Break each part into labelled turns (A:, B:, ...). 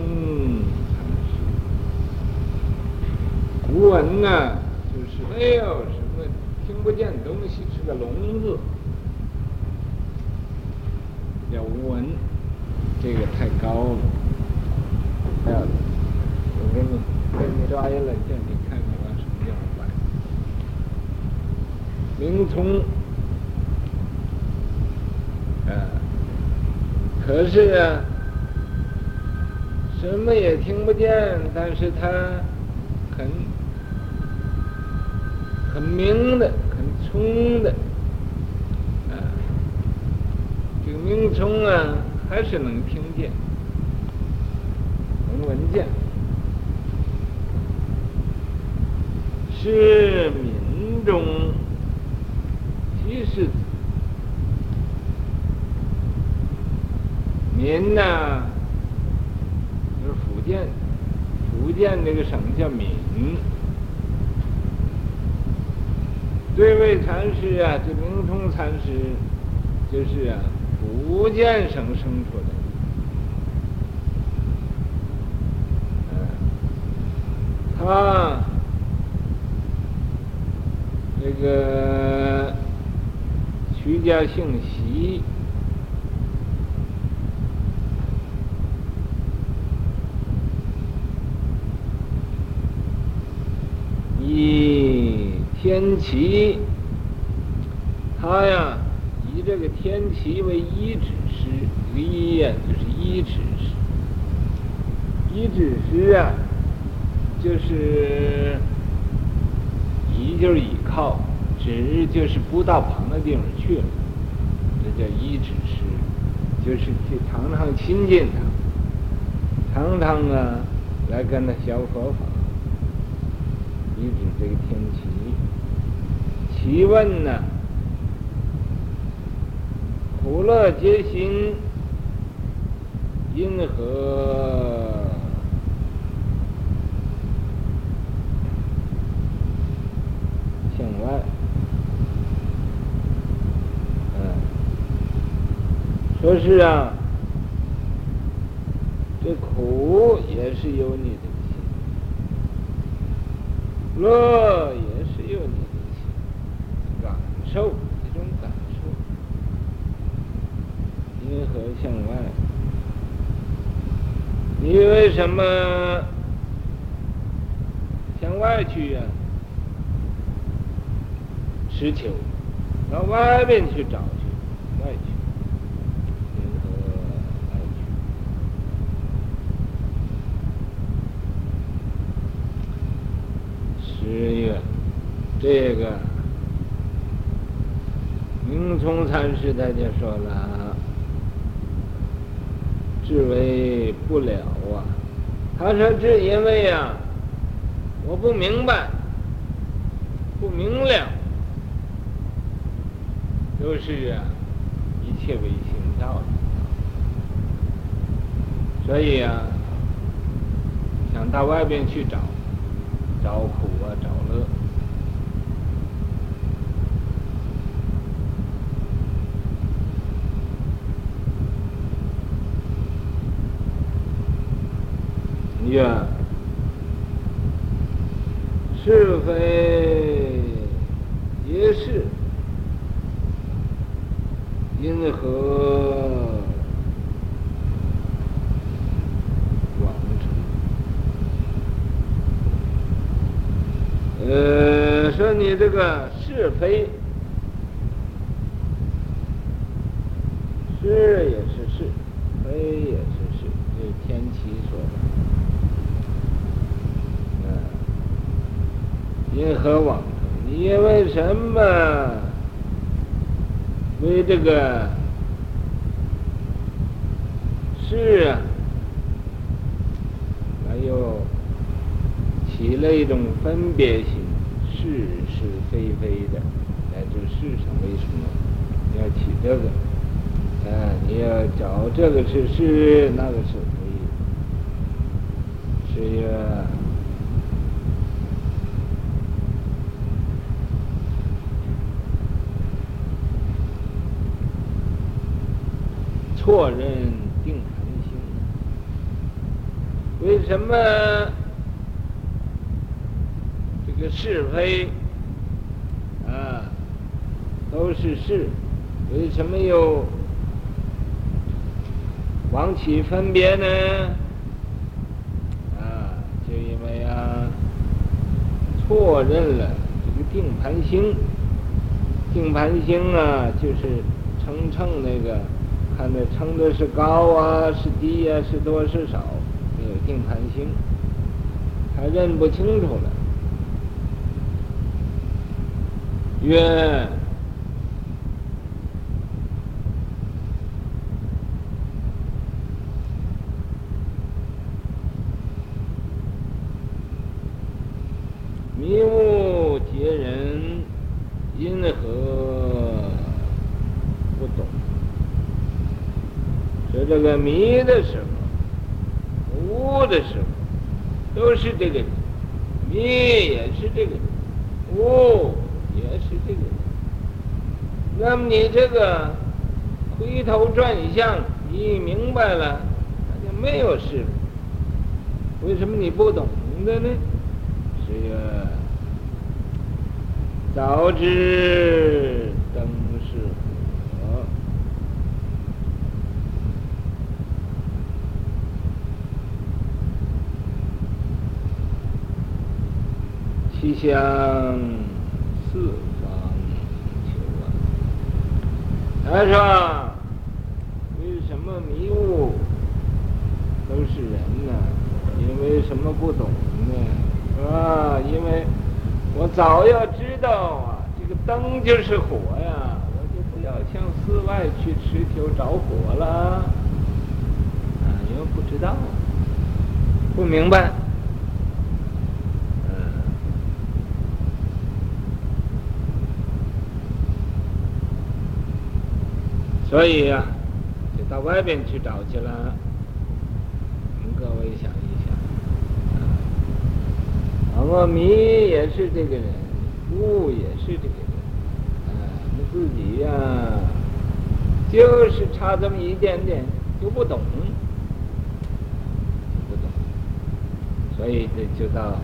A: 聪禅师。古文呢，就是没有什么听不见东西，是个聋子。叫无闻，这个太高了。哎呀，我给你给你抓一冷镜，你看看往什么地方摆。明聪，啊，可是啊，什么也听不见，但是他很很明的，很聪的。啊，这个明聪啊，还是能听见，能闻见，是民中，其实民呐、建，福建那个省叫闽。这位禅师啊，这明通禅师，就是啊。福建省生出来的，嗯他这个徐家姓习，以天齐，他呀。以这个天齐为依止师，依呀就是依止师，依止师啊，就是依就是依靠，止就是不到旁的地方去了，这叫依止师，就是去常常亲近他，常常啊来跟他学佛法，依止这个天齐，齐问呢？苦乐皆心，因何向外？嗯，说是啊，这苦也是由你，乐也是有你的感受，一种，感受。因何向外？你为什么向外去呀、持求，到外面去找去，外去。因何外十月，这个明聪禅师他就说了。治为不了啊！他说：“这因为呀、啊，我不明白，不明了，就是啊，一切唯心造的。所以啊，想到外边去找，找苦啊，找乐。”呀，是非皆是，因何妄成？呃，说你这个是非，是也是是，非也是是，这是天齐说的。因何妄成？你为什么为这个是啊？还有起了一种分别心，是是非非的。在这世上，为什么要起这个？啊，你要找这个是是，那个是非，是呀。错认定禅心，为什么这个是非啊都是是？为什么又往起分别呢？啊，就因为啊错认了这个定盘星。定盘星啊，就是称称那个，看那称的是高啊，是低呀、啊，是多是少，没有定盘星，他认不清楚了。曰：迷悟结人。因何不懂？说这个迷的时候，悟的时候，都是这个人，迷也是这个人，悟也是这个人。那么你这个回头转向，你明白了，那就没有事。为什么你不懂的呢？是呀。早知灯是火，其向四方求啊！他说：“为什么迷雾都是人呢？因为什么不懂呢？是吧？因为。”我早要知道啊，这个灯就是火呀，我就不要向寺外去持求着火了。啊，因为不知道，不明白。嗯，所以呀，就到外边去找去了。您各位想一想，啊。我迷也是这个人，悟也是这个人，啊，你自己呀、就是差这么一点点就不懂，不懂，所以这就到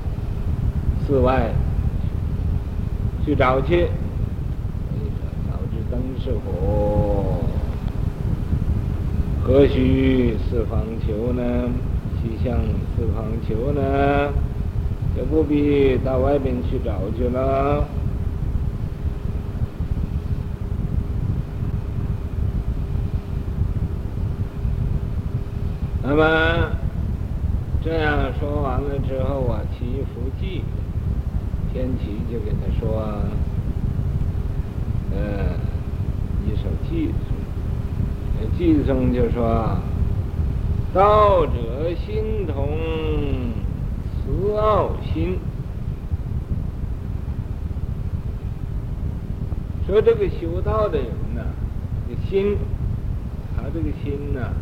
A: 寺外去找去。所以说，早知灯是火，何须四方求呢？西向四方求呢？就不必到外边去找去了。那么这样说完了之后啊，祈福记，天齐就给他说，呃，一首偈颂，偈颂就说，道者心同。慈傲心，说这个修道的人呢，这心，他这个心呢，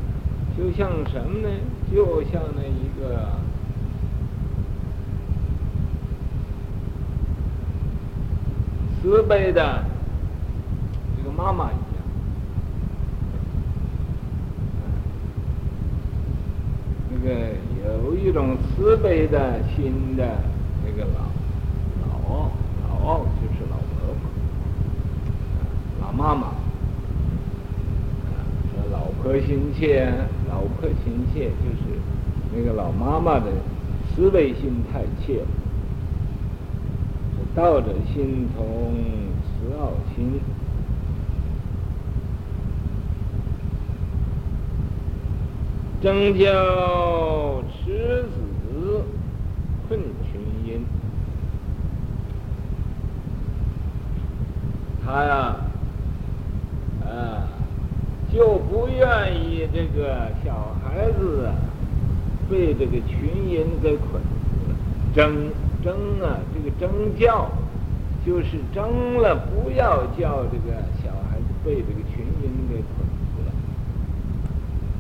A: 就像什么呢？就像那一个慈悲的这个妈妈一样，那个。有一种慈悲的心的那个老老老就是老婆婆，老妈妈，说老婆心切，老婆心切就是那个老妈妈的慈悲心太切了，道者心同慈傲心。争教持子困群阴，他呀，啊，就不愿意这个小孩子被这个群阴给捆住了。争争啊，这个争教就是争了，不要叫这个小孩子被这个群阴给捆住了。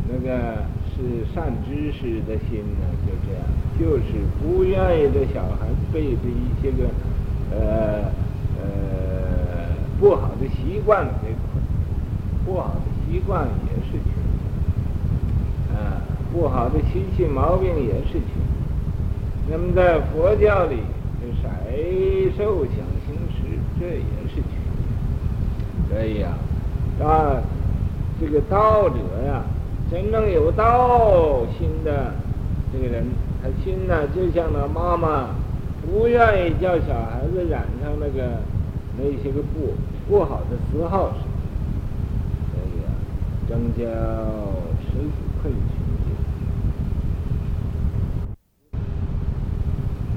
A: 那个。是善知识的心呢，就这样，就是不愿意这小孩子被这一些个，呃不好的习惯给捆，不好的习惯也是群，啊，不好的习气毛病也是缺。那么在佛教里，就色受想行识，这也是缺。所以呀，啊，这个道者呀，真正有道心的这个人，他心呢，就像那妈妈不愿意叫小孩子染上那个那些个不不好的嗜好似的。所以啊，增教十子困穷。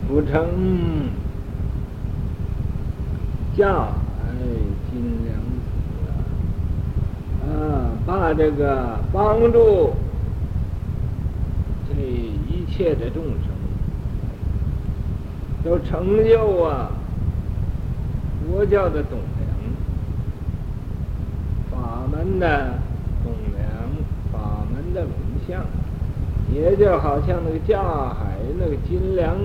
A: 不成教哎，金良子啊，把这个帮助这一切的众生都成就啊佛教的栋那，栋梁，法门的龙像，也就好像那个架海那个金梁。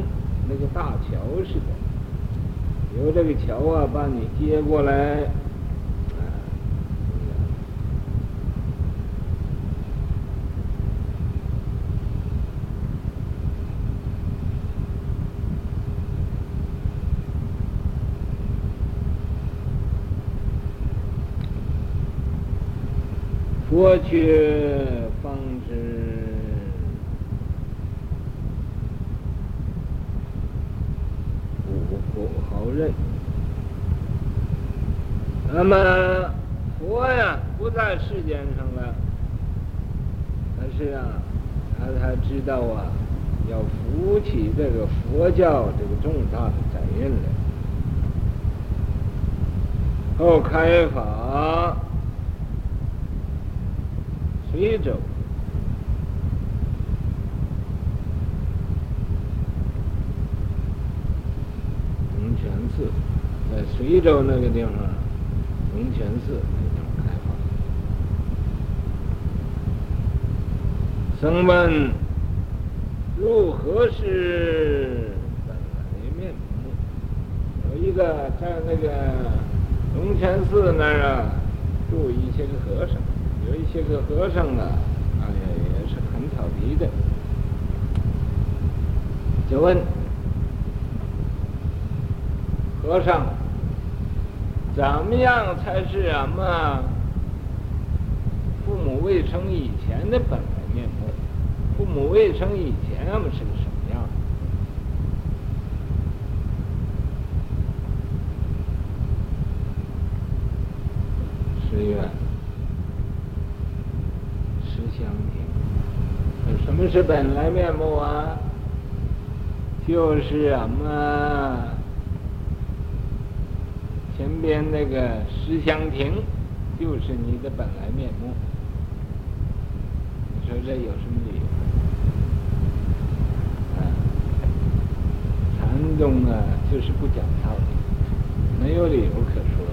A: 那个大桥似的，由这个桥啊把你接过来，啊，过去方知。认，那么佛呀不在世间上了，但是啊，他才知道啊，要扶起这个佛教这个重大的责任来，后开法，随走。寺在随州那个地方，龙泉寺那地方开放。僧问：入何是本来面？有一个在那个龙泉寺那儿啊，住一些个和尚，有一些个和尚啊，哎呀，也是很调皮的，就问。和尚，怎么样才是什么父母未生以前的本来面目？父母未生以前，我们是个什么样？十月，十相是本来面目啊？就是俺们。前边那个十香亭，就是你的本来面目。你说这有什么理由？啊，禅宗啊，就是不讲道理，没有理由可说的。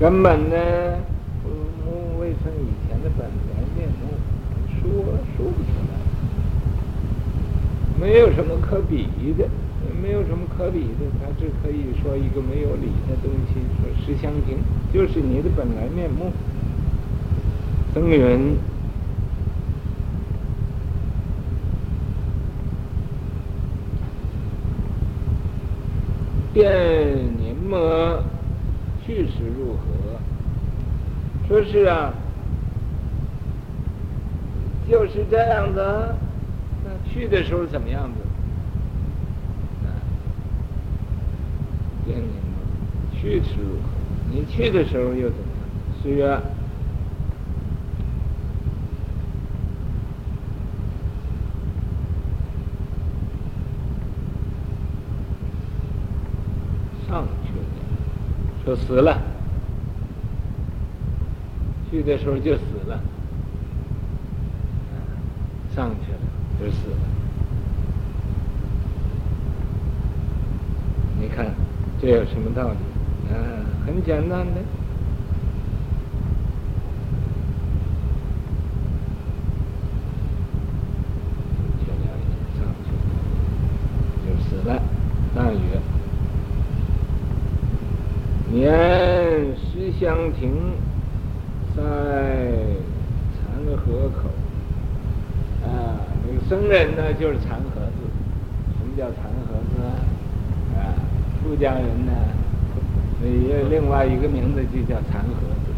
A: 根本呢，父母未生以前的本来面目，说说不出来。没有什么可比的，没有什么可比的，他只可以说一个没有理的东西，说实相亭就是你的本来面目。僧云，便您么去时如何？说是啊，就是这样的。那。去的时候怎么样子？啊，见你去时如何？你去的时候又怎么样？岁月上去就，死了。去的时候就死了，上去了。就死了。你看，这有什么道理？啊，很简单的。去了上去，就死了。大约年香亭在禅河口。啊，那个僧人呢，就是禅和子。什么叫禅和子啊？啊，出家人呢，也有另外一个名字，就叫禅和子。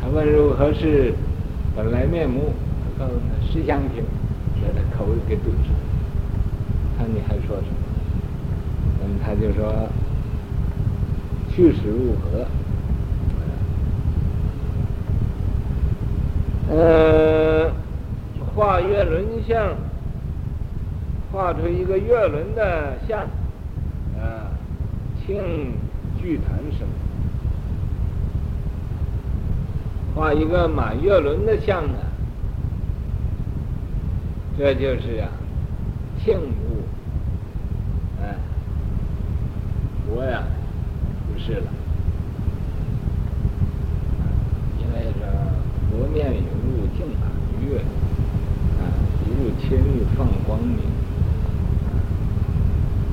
A: 他问如何是本来面目？他告诉他：十香亭，把他口给堵上。看你还说什么？那么他就说：去时如何？呃。月轮像，画出一个月轮的像，啊，庆聚坛生。画一个满月轮的像啊，这就是呀、啊，庆物，哎，佛呀，不是了，因为这佛面有入净满月。千日放光明，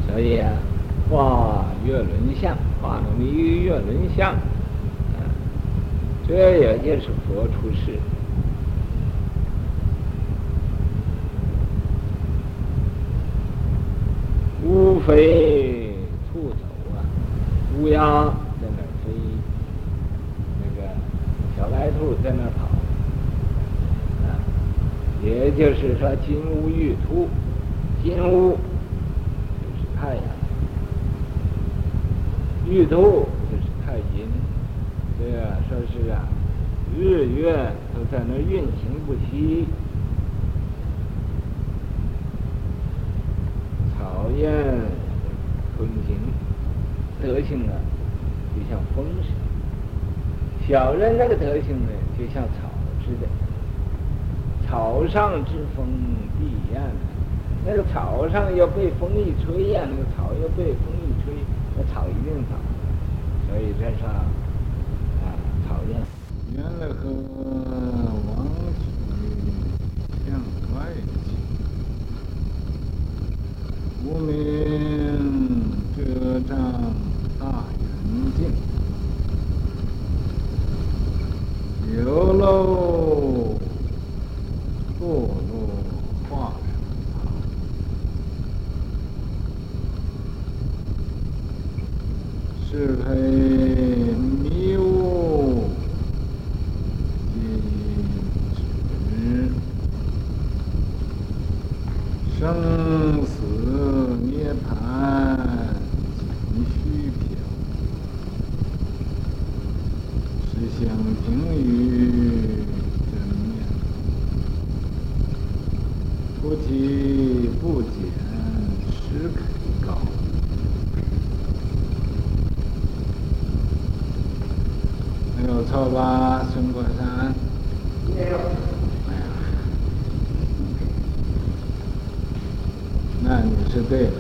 A: 所以啊，画月轮像，画那么一个月轮像，啊，这也就是佛出世，乌飞兔走啊，乌鸦在那飞，那个小白兔在那跑。也就是说，金乌玉兔，金乌就是太阳，玉兔就是太阴，对啊，说是啊，日月都在那运行不息，草烟春行，德行啊，就像风似的；小人那个德行呢，就像草似的。草上之风必偃，那个草上要被风一吹呀，那个草要被风一吹，那草一定倒。所以这上啊，讨厌。原来和王取向外去，无明遮障大圆镜，有漏。堕落化生旁，是非迷悟尽止，生死涅槃尽虚缥，十香亭语。菩提不减，实肯高。没有错吧，孙国山？没有。哎呀，那你是对的。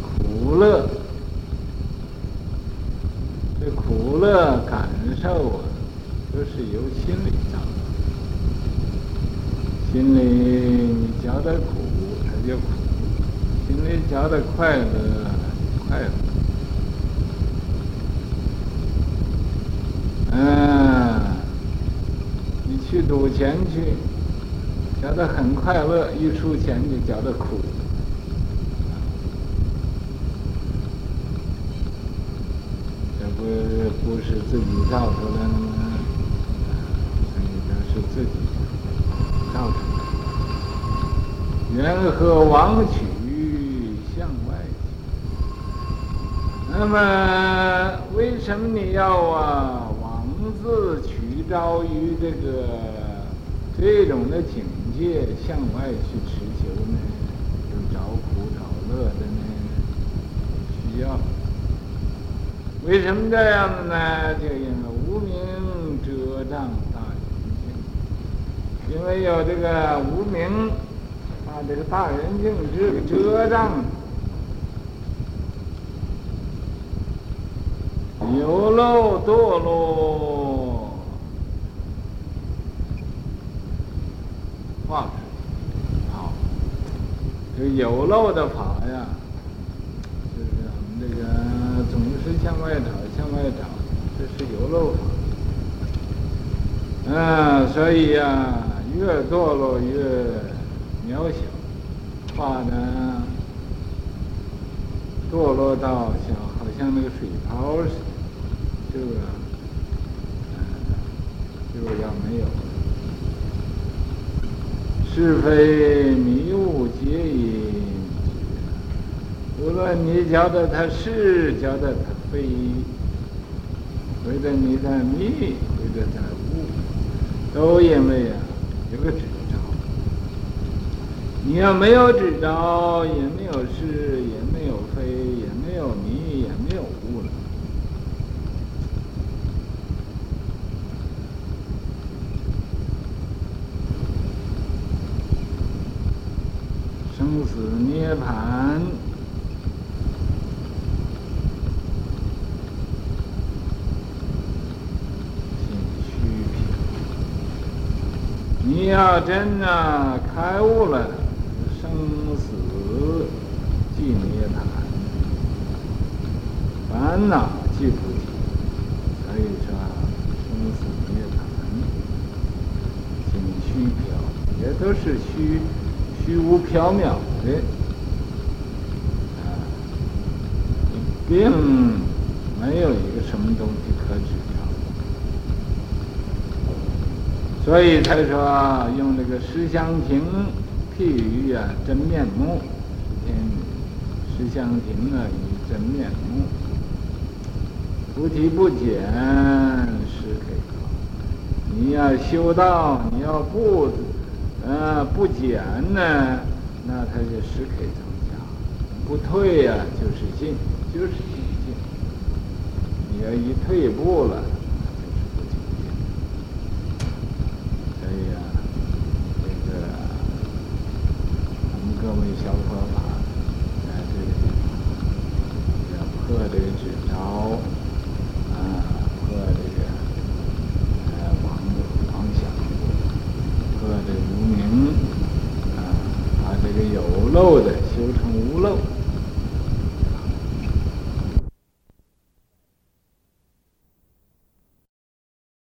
A: 苦乐。这感受啊，都是由心里造的。心里你觉得苦，它就苦；心里觉得快乐，快乐。嗯，你去赌钱去，觉得很快乐，一输钱就觉得苦。这不是自己造出来的吗？所以都是自己造出来的。缘何王取向外去？那么为什么你要啊王自取招于这个这种的境界向外去持求呢？就找苦找乐的呢？需要。为什么这样子呢？就因为无明遮障大圆镜，因为有这个无明啊，这个大圆镜遮遮障，有漏堕落，化好，这有漏的法呀，就是我们这个总是向外找，向外找，这是有漏法。嗯，所以呀，越堕落越渺小，法呢，堕落到像好像那个水泡似的，这个，嗯，就要没有。是非迷悟皆因，无论你觉得他是，觉得他非，或者你的迷，或者在悟，都因为啊有个执着。你要没有执着，也没有是，也没有非，也没有迷，也没有悟了。生死涅槃，心虚缥。你要真的开悟了，生死即涅槃，烦恼即菩提。所以说，生死涅槃，心虚缥，也都是虚。虚无缥缈的，啊，并没有一个什么东西可指着，所以才说用这个实相亭譬喻啊，真面目，天实相亭啊，以真面目，菩提不减，是可靠。你要修道，你要不。呃，不减呢，那它就实可以增加；不退呀、啊，就是进，就是精进。你要一退步了，那就是不精进。所以呀，这个我们各位小佛法，在这个地方要破这个执着，